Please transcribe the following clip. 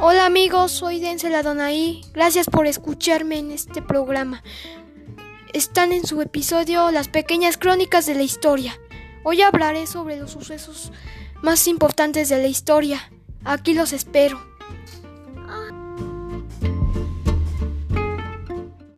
Hola amigos, soy Denzel Adonai. Gracias por escucharme en este programa. Están en su episodio Las pequeñas crónicas de la historia. Hoy hablaré sobre los sucesos más importantes de la historia. Aquí los espero.